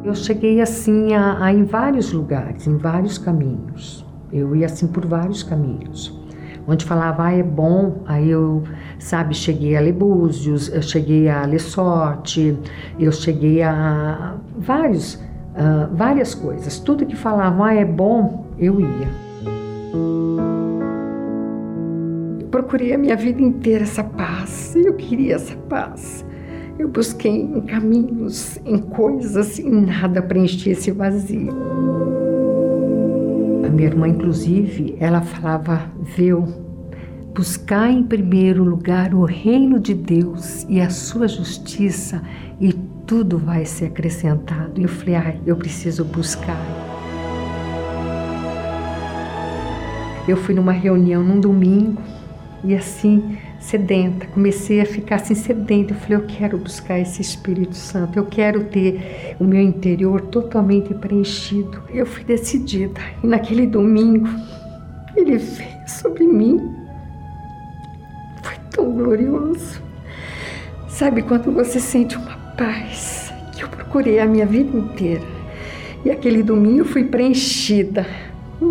Eu cheguei assim a, a, em vários lugares, em vários caminhos. Eu ia assim por vários caminhos. Onde falava, ah, é bom, aí eu, sabe, cheguei a Lebúzios, eu cheguei a Lessorte, eu cheguei a vários, uh, várias coisas. Tudo que falava, ah, é bom, eu ia. Procurei a minha vida inteira essa paz, eu queria essa paz. Eu busquei em caminhos, em coisas e nada preenchia esse vazio. A minha irmã, inclusive, ela falava, viu, buscar em primeiro lugar o reino de Deus e a sua justiça e tudo vai ser acrescentado. E eu falei, ai, eu preciso buscar. Eu fui numa reunião num domingo e assim sedenta, comecei a ficar assim sedenta. Eu falei, eu quero buscar esse Espírito Santo, eu quero ter o meu interior totalmente preenchido. Eu fui decidida e naquele domingo ele veio sobre mim. Tão glorioso. Sabe quando você sente uma paz que eu procurei a minha vida inteira. E aquele domingo fui preenchida.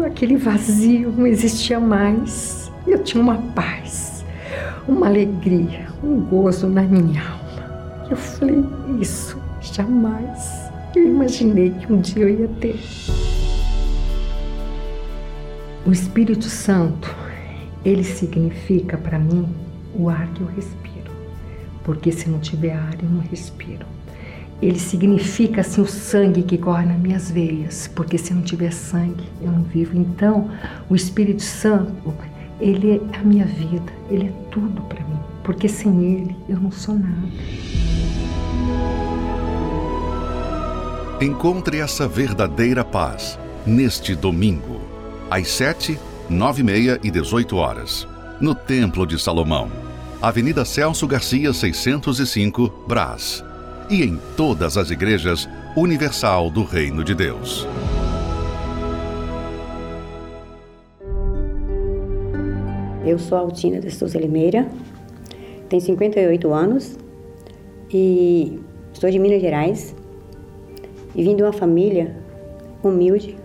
Aquele vazio não existia mais. Eu tinha uma paz uma alegria, um gozo na minha alma. Eu falei, isso jamais eu imaginei que um dia eu ia ter. O Espírito Santo, ele significa para mim o ar que eu respiro, porque se não tiver ar eu não respiro. Ele significa assim o sangue que corre nas minhas veias, porque se não tiver sangue eu não vivo. Então, o Espírito Santo ele é a minha vida, Ele é tudo para mim, porque sem Ele eu não sou nada. Encontre essa verdadeira paz neste domingo, às sete, nove e meia e dezoito horas, no Templo de Salomão, Avenida Celso Garcia 605, Brás, e em todas as igrejas Universal do Reino de Deus. Eu sou Altina de Souza Limeira, tenho 58 anos e sou de Minas Gerais e vim de uma família humilde,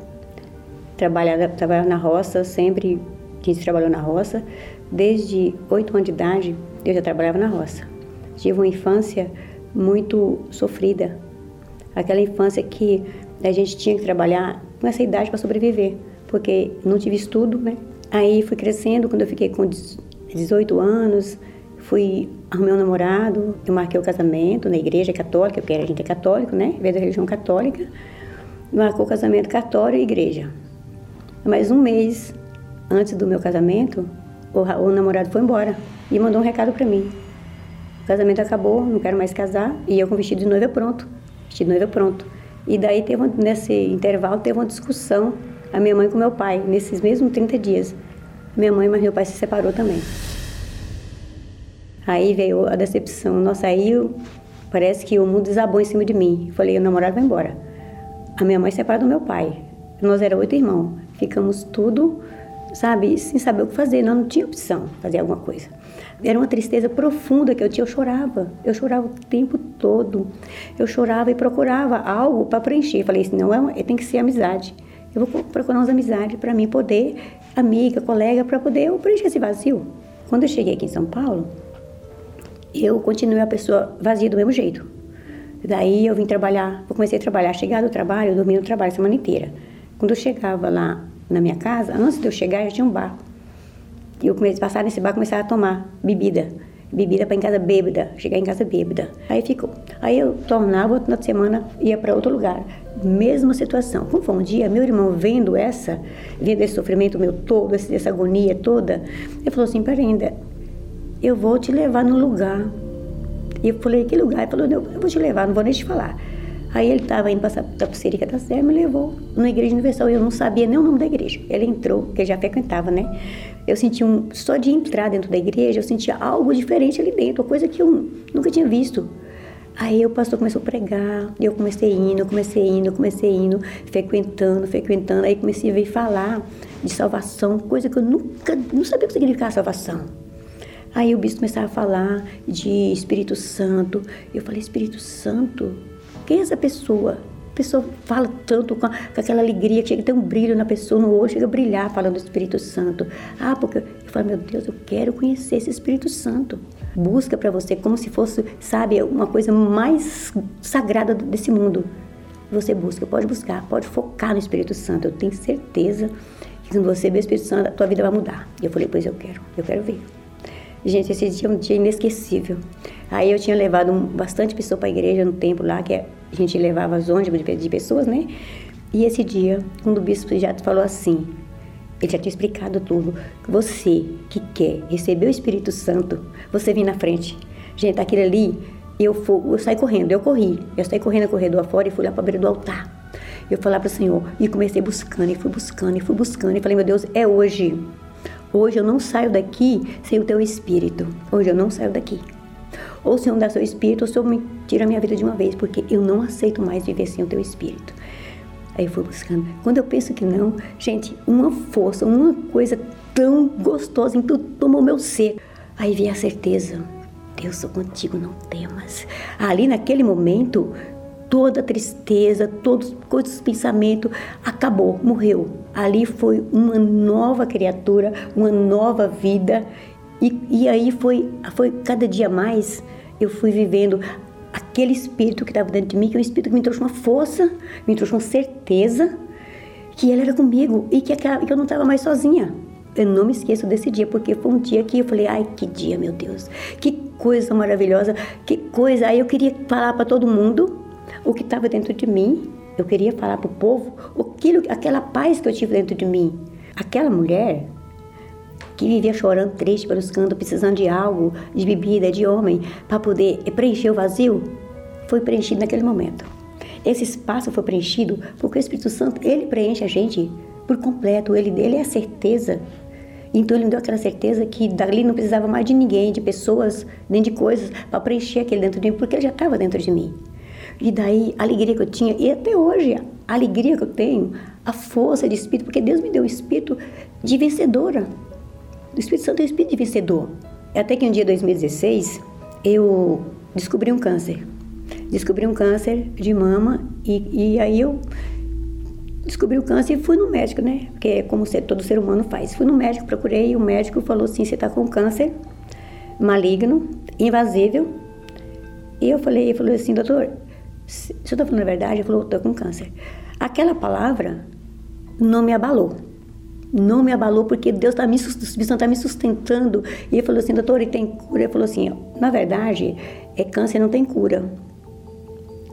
trabalhava, trabalhava na roça, sempre quem trabalhou na roça. Desde 8 anos de idade eu já trabalhava na roça. Tive uma infância muito sofrida, aquela infância que a gente tinha que trabalhar com essa idade para sobreviver, porque não tive estudo, né? Aí fui crescendo, quando eu fiquei com 18 anos, fui arrumei um namorado, eu marquei o casamento na igreja católica, porque a gente é católico, né? Veio da religião católica. Marcou o casamento católico e igreja. Mas um mês antes do meu casamento, o, o namorado foi embora e mandou um recado para mim. O casamento acabou, não quero mais casar, e eu com vestido de noiva pronto. Vestido de noiva pronto. E daí, teve, nesse intervalo, teve uma discussão a minha mãe com meu pai, nesses mesmos 30 dias. Minha mãe, mas meu pai se separou também. Aí veio a decepção. Nossa, aí eu, parece que o mundo desabou em cima de mim. Falei, o namorado vai embora. A minha mãe se separou do meu pai. Nós éramos oito irmãos. Ficamos tudo, sabe, sem saber o que fazer. Não, não tinha opção fazer alguma coisa. Era uma tristeza profunda que eu tinha. Eu chorava. Eu chorava o tempo todo. Eu chorava e procurava algo para preencher. Falei assim, não, é, tem que ser amizade. Eu vou procurar umas amizades para mim poder, amiga, colega, para poder eu preencher esse vazio. Quando eu cheguei aqui em São Paulo, eu continuei a pessoa vazia do mesmo jeito. Daí eu vim trabalhar, eu comecei a trabalhar, chegar do trabalho, eu dormi no trabalho a semana inteira. Quando eu chegava lá na minha casa, antes de eu chegar, já tinha um bar. E eu comecei a passar nesse bar começar a tomar bebida. Bebida para em casa bêbada, chegar em casa bêbada. Aí ficou. Aí eu tornava, outra semana ia para outro lugar mesma situação. Como foi um dia, meu irmão vendo essa, vendo esse sofrimento meu todo, essa agonia toda, ele falou assim, para ainda, eu vou te levar num lugar. E eu falei, que lugar? Ele falou, eu vou te levar, não vou nem te falar. Aí ele estava indo passar da pulseirica da Serra, me levou na Igreja Universal. Eu não sabia nem o nome da igreja. Ele entrou, que já frequentava, né? Eu senti um. Só de entrar dentro da igreja, eu sentia algo diferente ali dentro, coisa que eu nunca tinha visto. Aí o pastor começou a pregar, eu comecei indo, comecei indo, comecei indo, frequentando, frequentando. Aí comecei a ver falar de salvação, coisa que eu nunca, não sabia o que significava salvação. Aí o bispo começava a falar de Espírito Santo. Eu falei, Espírito Santo? Quem é essa pessoa? A pessoa fala tanto com, aquela alegria, que chega a ter um brilho na pessoa, no olho, chega a brilhar falando do Espírito Santo. Ah, porque eu falo, meu Deus, eu quero conhecer esse Espírito Santo. Busca para você como se fosse, sabe, uma coisa mais sagrada desse mundo. Você busca, pode buscar, pode focar no Espírito Santo. Eu tenho certeza que quando você vê o Espírito Santo, a tua vida vai mudar. E eu falei, pois eu quero, eu quero ver. Gente, esse dia é um dia inesquecível. Aí eu tinha levado bastante pessoa para a igreja no tempo lá, que a gente levava as ônibus de, pessoas, né? E esse dia, um do bispo já falou assim, ele já tinha explicado tudo. Você que quer receber o Espírito Santo, você vem na frente. Gente, aquele ali, eu, fui, eu saí correndo, eu corri. Eu saí correndo no corredor fora e fui lá para a beira do altar. Eu falei para o Senhor e comecei buscando, e fui buscando, e fui buscando. E falei, meu Deus, é hoje. Hoje eu não saio daqui sem o teu Espírito. Hoje eu não saio daqui. Ou Senhor dá seu Espírito, ou Senhor me tira a minha vida de uma vez, porque eu não aceito mais viver sem o teu Espírito. Aí eu fui buscando. Quando eu penso que não, gente, uma força, uma coisa tão gostosa que tomou meu ser. Aí vem a certeza. Deus, sou contigo, não temas. Ali naquele momento, toda a tristeza, todos os pensamentos acabou, morreu. Ali foi uma nova criatura, uma nova vida. E, e aí foi, foi cada dia mais eu fui vivendo aquele espírito que estava dentro de mim, que é um espírito que me trouxe uma força, me trouxe uma certeza que ele era comigo e que, que eu não estava mais sozinha. Eu não me esqueço desse dia, porque foi um dia que eu falei, ai, que dia, meu Deus, que coisa maravilhosa, que coisa. Aí eu queria falar para todo mundo o que estava dentro de mim, eu queria falar para o povo aquilo, aquela paz que eu tive dentro de mim. Aquela mulher que vivia chorando, triste pelos precisando de algo, de bebida, de homem, para poder preencher o vazio, foi preenchido naquele momento. Esse espaço foi preenchido porque o Espírito Santo, ele preenche a gente por completo, ele, ele é a certeza. Então ele me deu aquela certeza que dali não precisava mais de ninguém, de pessoas, nem de coisas, para preencher aquele dentro de mim, porque ele já estava dentro de mim. E daí a alegria que eu tinha, e até hoje, a alegria que eu tenho, a força de espírito, porque Deus me deu o espírito de vencedora. O Espírito Santo é o espírito de vencedor. Até que um dia, 2016, eu descobri um câncer. Descobri um câncer de mama e, e aí eu descobri o câncer e fui no médico, né? Porque é como todo ser humano faz. Fui no médico, procurei e o médico falou assim: você está com câncer maligno, invasível. E eu falei, ele falou assim, doutor, se eu estou falando a verdade, ele falou, estou com câncer. Aquela palavra não me abalou não me abalou porque Deus está me, tá me sustentando. E ele falou assim, doutor, ele tem cura? Ele falou assim, na verdade, é câncer, não tem cura.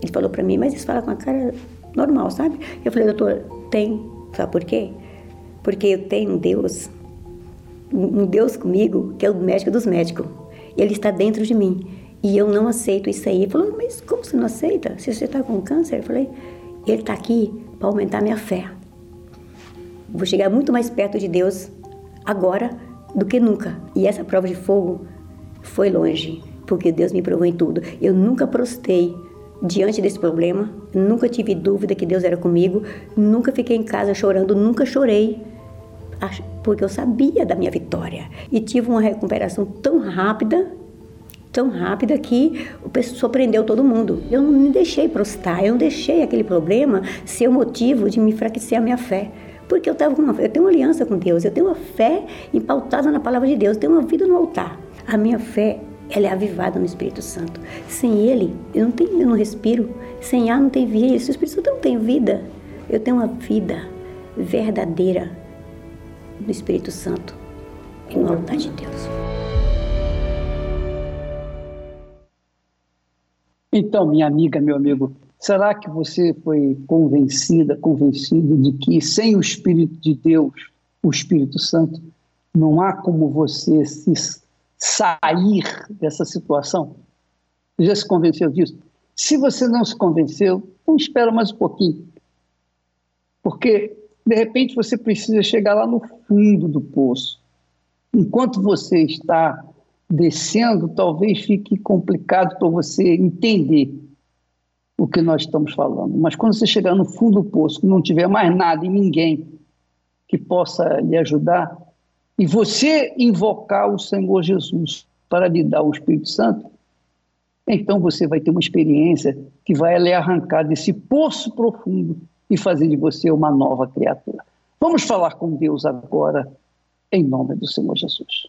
Ele falou para mim, mas isso fala com a cara normal, sabe? Eu falei, doutor, tem. Sabe por quê? Porque eu tenho um Deus, um Deus comigo, que é o médico dos médicos. Ele está dentro de mim. E eu não aceito isso aí. Ele falou, mas como você não aceita? Se você está com câncer? Eu falei, ele está aqui para aumentar minha fé. Vou chegar muito mais perto de Deus agora do que nunca. E essa prova de fogo foi longe, porque Deus me provou em tudo. Eu nunca prostei diante desse problema, nunca tive dúvida que Deus era comigo, nunca fiquei em casa chorando, nunca chorei, porque eu sabia da minha vitória. E tive uma recuperação tão rápida, tão rápida que o pessoal surpreendeu todo mundo. Eu não me deixei prostrar, eu não deixei aquele problema ser o motivo de me enfraquecer a minha fé. Porque eu, tava uma, eu tenho uma aliança com Deus, eu tenho uma fé empautada na palavra de Deus, eu tenho uma vida no altar. A minha fé, ela é avivada no Espírito Santo. Sem Ele, eu não, tenho, eu não respiro. Sem ar não tem vida. Se o Espírito Santo não tem vida, eu tenho uma vida verdadeira no Espírito Santo e no altar de Deus. Então, minha amiga, meu amigo, Será que você foi convencida, convencido de que sem o Espírito de Deus, o Espírito Santo, não há como você se sair dessa situação? Já se convenceu disso? Se você não se convenceu, então espera mais um pouquinho. Porque, de repente, você precisa chegar lá no fundo do poço. Enquanto você está descendo, talvez fique complicado para você entender o que nós estamos falando. Mas quando você chegar no fundo do poço, não tiver mais nada e ninguém que possa lhe ajudar, e você invocar o Senhor Jesus para lhe dar o Espírito Santo, então você vai ter uma experiência que vai lhe arrancar desse poço profundo e fazer de você uma nova criatura. Vamos falar com Deus agora, em nome do Senhor Jesus.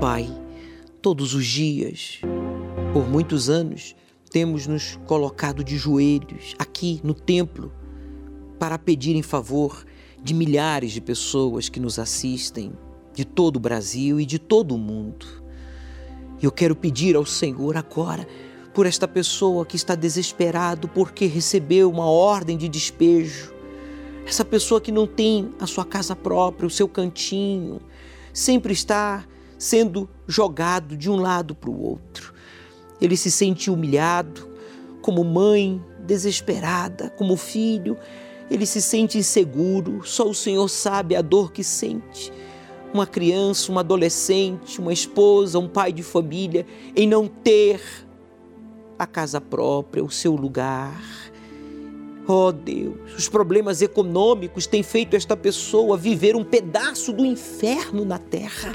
Pai, todos os dias, por muitos anos, temos nos colocado de joelhos aqui no templo para pedir em favor de milhares de pessoas que nos assistem de todo o Brasil e de todo o mundo. Eu quero pedir ao Senhor agora por esta pessoa que está desesperado porque recebeu uma ordem de despejo. Essa pessoa que não tem a sua casa própria, o seu cantinho, sempre está sendo jogado de um lado para o outro. Ele se sente humilhado, como mãe, desesperada, como filho. Ele se sente inseguro, só o Senhor sabe a dor que sente. Uma criança, uma adolescente, uma esposa, um pai de família, em não ter a casa própria, o seu lugar. Oh Deus, os problemas econômicos têm feito esta pessoa viver um pedaço do inferno na terra.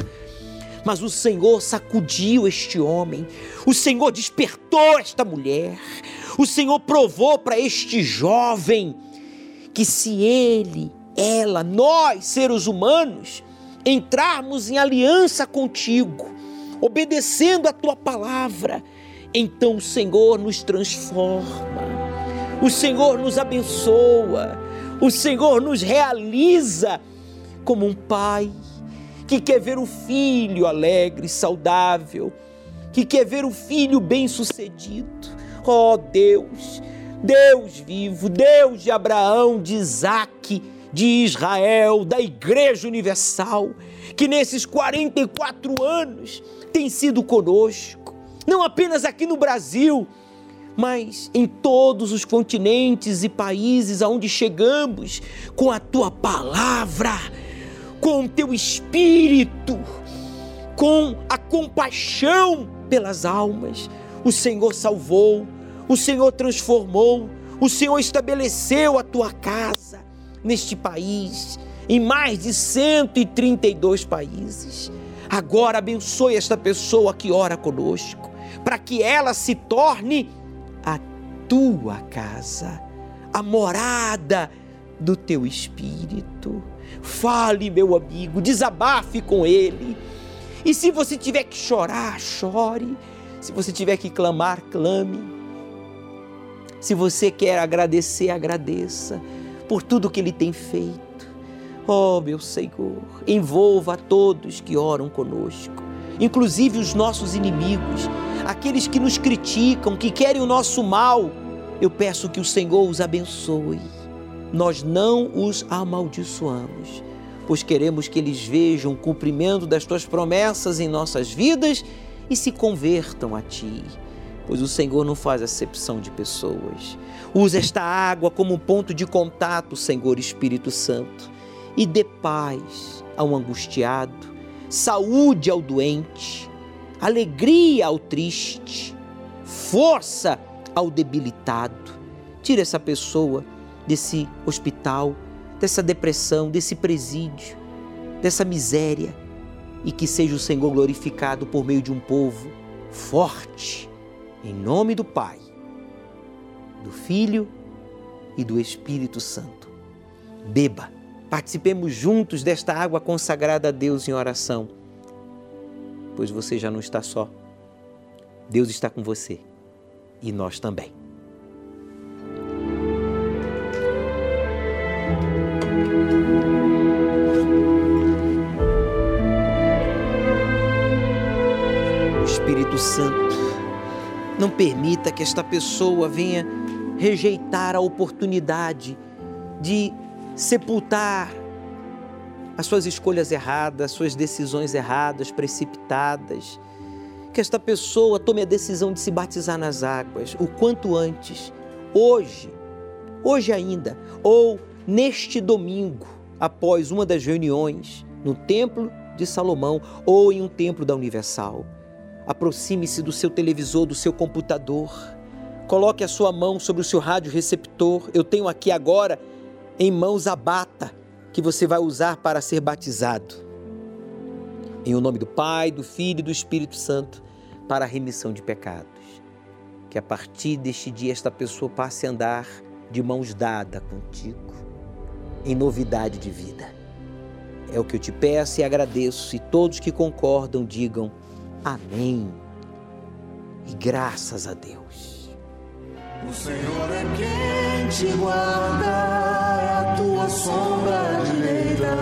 Mas o Senhor sacudiu este homem, o Senhor despertou esta mulher, o Senhor provou para este jovem que se ele, ela, nós, seres humanos, entrarmos em aliança contigo, obedecendo a tua palavra, então o Senhor nos transforma, o Senhor nos abençoa, o Senhor nos realiza como um pai que quer ver o filho alegre, saudável, que quer ver o filho bem-sucedido. Oh Deus, Deus vivo, Deus de Abraão, de Isaac, de Israel, da Igreja Universal, que nesses 44 anos tem sido conosco, não apenas aqui no Brasil, mas em todos os continentes e países aonde chegamos com a tua palavra com o teu espírito, com a compaixão pelas almas. O Senhor salvou, o Senhor transformou, o Senhor estabeleceu a tua casa neste país, em mais de 132 países. Agora abençoe esta pessoa que ora conosco, para que ela se torne a tua casa, a morada do teu espírito. Fale, meu amigo, desabafe com ele. E se você tiver que chorar, chore. Se você tiver que clamar, clame. Se você quer agradecer, agradeça por tudo que ele tem feito. Oh, meu Senhor, envolva a todos que oram conosco, inclusive os nossos inimigos, aqueles que nos criticam, que querem o nosso mal. Eu peço que o Senhor os abençoe nós não os amaldiçoamos, pois queremos que eles vejam o cumprimento das tuas promessas em nossas vidas e se convertam a ti. pois o Senhor não faz acepção de pessoas. Usa esta água como ponto de contato, Senhor Espírito Santo, e dê paz ao angustiado, saúde ao doente, alegria ao triste, força ao debilitado. Tira essa pessoa desse hospital, dessa depressão, desse presídio, dessa miséria e que seja o Senhor glorificado por meio de um povo forte, em nome do Pai, do Filho e do Espírito Santo. Beba, participemos juntos desta água consagrada a Deus em oração, pois você já não está só. Deus está com você e nós também. Espírito Santo, não permita que esta pessoa venha rejeitar a oportunidade de sepultar as suas escolhas erradas, suas decisões erradas, precipitadas. Que esta pessoa tome a decisão de se batizar nas águas o quanto antes, hoje, hoje ainda, ou neste domingo, após uma das reuniões no Templo de Salomão ou em um templo da Universal. Aproxime-se do seu televisor, do seu computador. Coloque a sua mão sobre o seu rádio receptor. Eu tenho aqui agora em mãos a bata que você vai usar para ser batizado. Em o nome do Pai, do Filho e do Espírito Santo, para a remissão de pecados. Que a partir deste dia esta pessoa passe a andar de mãos dadas contigo, em novidade de vida. É o que eu te peço e agradeço, e todos que concordam digam Amém. E graças a Deus. O Senhor é quem te guarda, é a tua sombra direita.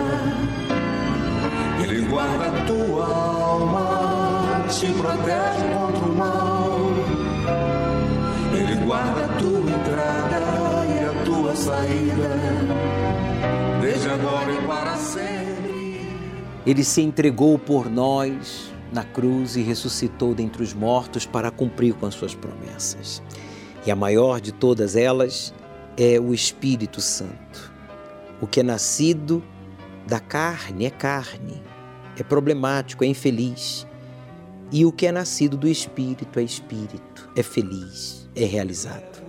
Ele guarda a tua alma, te protege contra o mal. Ele guarda a tua entrada e a tua saída, desde agora e para sempre. Ele se entregou por nós na cruz e ressuscitou dentre os mortos para cumprir com as suas promessas. E a maior de todas elas é o Espírito Santo. O que é nascido da carne é carne, é problemático, é infeliz. E o que é nascido do Espírito é Espírito, é feliz, é realizado.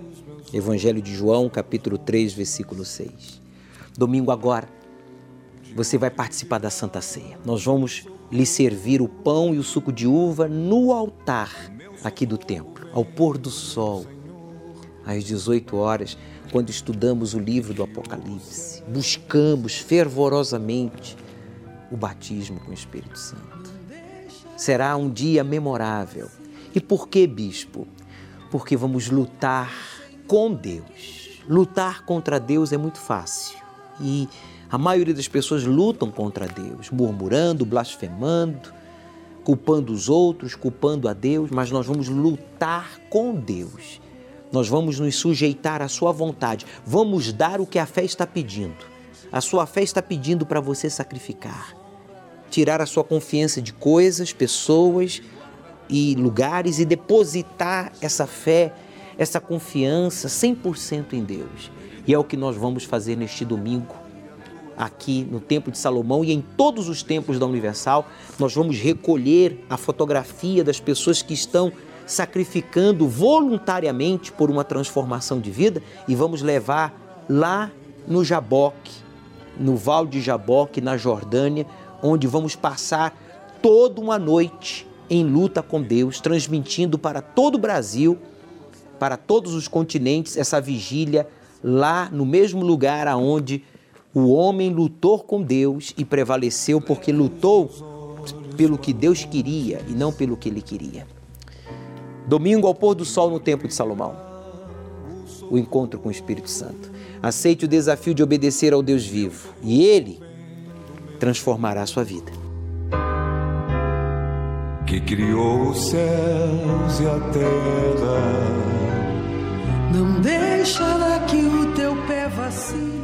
Evangelho de João, capítulo 3, versículo 6. Domingo agora, você vai participar da Santa Ceia. Nós vamos lhe servir o pão e o suco de uva no altar aqui do templo, ao pôr do sol, às 18 horas, quando estudamos o livro do Apocalipse. Buscamos fervorosamente o batismo com o Espírito Santo. Será um dia memorável. E por que, bispo? Porque vamos lutar com Deus. Lutar contra Deus é muito fácil. E a maioria das pessoas lutam contra Deus, murmurando, blasfemando, culpando os outros, culpando a Deus, mas nós vamos lutar com Deus. Nós vamos nos sujeitar à sua vontade. Vamos dar o que a fé está pedindo. A sua fé está pedindo para você sacrificar. Tirar a sua confiança de coisas, pessoas e lugares e depositar essa fé, essa confiança 100% em Deus. E é o que nós vamos fazer neste domingo aqui no Templo de Salomão e em todos os templos da Universal. Nós vamos recolher a fotografia das pessoas que estão sacrificando voluntariamente por uma transformação de vida e vamos levar lá no Jaboque, no Val de Jaboque, na Jordânia, onde vamos passar toda uma noite em luta com Deus, transmitindo para todo o Brasil, para todos os continentes, essa vigília lá no mesmo lugar aonde o homem lutou com Deus e prevaleceu porque lutou pelo que Deus queria e não pelo que ele queria. Domingo ao pôr do sol no Templo de Salomão. O encontro com o Espírito Santo. Aceite o desafio de obedecer ao Deus vivo e ele transformará a sua vida. Que criou os céus e a terra. Não deixará que o teu pé vacile.